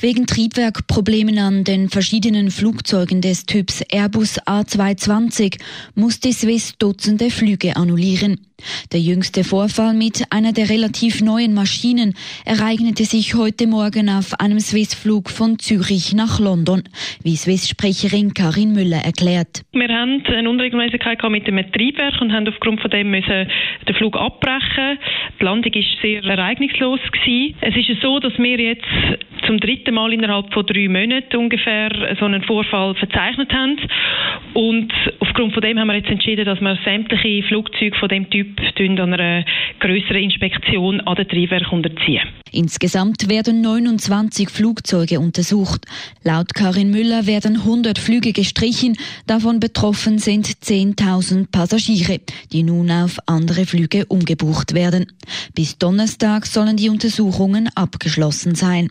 Wegen Triebwerkproblemen an den verschiedenen Flugzeugen des Typs Airbus A220 musste Swiss Dutzende Flüge annullieren. Der jüngste Vorfall mit einer der relativ neuen Maschinen ereignete sich heute Morgen auf einem Swiss-Flug von Zürich nach London, wie Swiss-Sprecherin Karin Müller erklärt. Wir haben eine Unregelmäßigkeit mit dem Triebwerk und haben aufgrund von dem müssen den Flug abbrechen. Die Landung ist sehr ereignislos. Es ist so, dass wir jetzt zum dritten Mal innerhalb von drei Monaten ungefähr so einen Vorfall verzeichnet haben. Und aufgrund von dem haben wir jetzt entschieden, dass wir sämtliche Flugzeuge von dem Typ an einer größeren Inspektion an den Triebwerk unterziehen. Insgesamt werden 29 Flugzeuge untersucht. Laut Karin Müller werden 100 Flüge gestrichen. Davon betroffen sind 10.000 Passagiere, die nun auf andere Flüge umgebucht werden. Bis Donnerstag sollen die Untersuchungen abgeschlossen sein.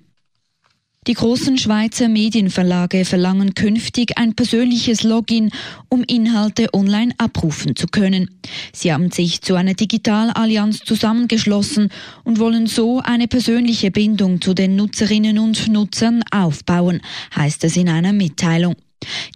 Die großen Schweizer Medienverlage verlangen künftig ein persönliches Login, um Inhalte online abrufen zu können. Sie haben sich zu einer Digitalallianz zusammengeschlossen und wollen so eine persönliche Bindung zu den Nutzerinnen und Nutzern aufbauen, heißt es in einer Mitteilung.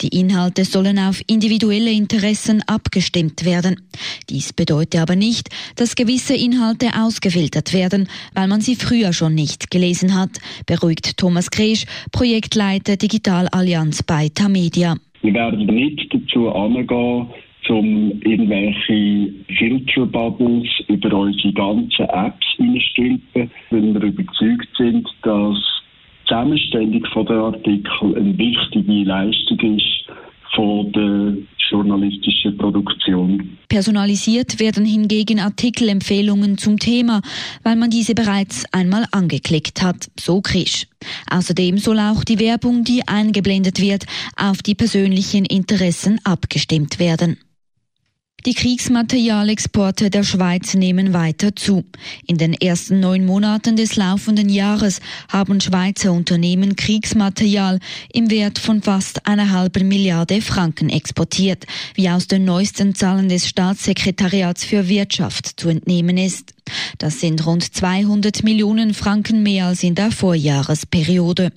Die Inhalte sollen auf individuelle Interessen abgestimmt werden. Dies bedeutet aber nicht, dass gewisse Inhalte ausgefiltert werden, weil man sie früher schon nicht gelesen hat, beruhigt Thomas Kresch, Projektleiter Digitalallianz bei Tamedia. Wir werden nicht dazu angehen, um irgendwelche Filter-Bubbles über unsere ganzen Apps einzustülpen, wenn wir überzeugt sind, dass Zusammenstellung der Artikel eine wichtige Leistung ist von der journalistischen Produktion. Personalisiert werden hingegen Artikelempfehlungen zum Thema, weil man diese bereits einmal angeklickt hat, so Krisch. Außerdem soll auch die Werbung, die eingeblendet wird, auf die persönlichen Interessen abgestimmt werden. Die Kriegsmaterialexporte der Schweiz nehmen weiter zu. In den ersten neun Monaten des laufenden Jahres haben Schweizer Unternehmen Kriegsmaterial im Wert von fast einer halben Milliarde Franken exportiert, wie aus den neuesten Zahlen des Staatssekretariats für Wirtschaft zu entnehmen ist. Das sind rund 200 Millionen Franken mehr als in der Vorjahresperiode.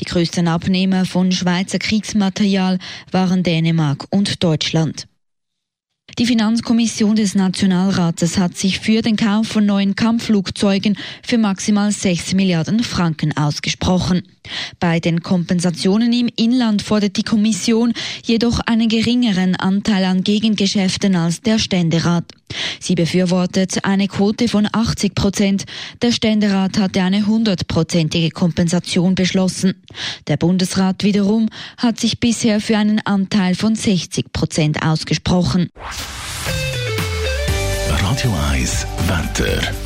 Die größten Abnehmer von Schweizer Kriegsmaterial waren Dänemark und Deutschland. Die Finanzkommission des Nationalrates hat sich für den Kauf von neuen Kampfflugzeugen für maximal 6 Milliarden Franken ausgesprochen. Bei den Kompensationen im Inland fordert die Kommission jedoch einen geringeren Anteil an Gegengeschäften als der Ständerat. Sie befürwortet eine Quote von 80 Prozent. Der Ständerat hatte eine hundertprozentige Kompensation beschlossen. Der Bundesrat wiederum hat sich bisher für einen Anteil von 60 Prozent ausgesprochen. Radio 1 Wetter.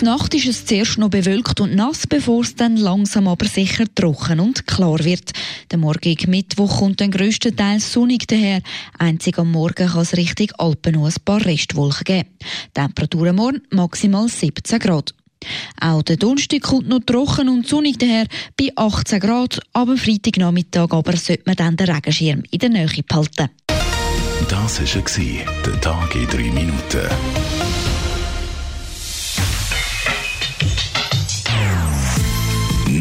Die Nacht ist es zuerst noch bewölkt und nass, bevor es dann langsam aber sicher trocken und klar wird. Der morgige Mittwoch kommt dann grösstenteils sonnig daher. Einzig am Morgen kann es Richtung Alpen noch ein paar Restwolken geben. Temperaturen morgen maximal 17 Grad. Auch der Donnerstag kommt noch trocken und sonnig daher bei 18 Grad, aber Freitagnachmittag aber sollte man dann den Regenschirm in der Nähe behalten. Das war der Tag in 3 Minuten.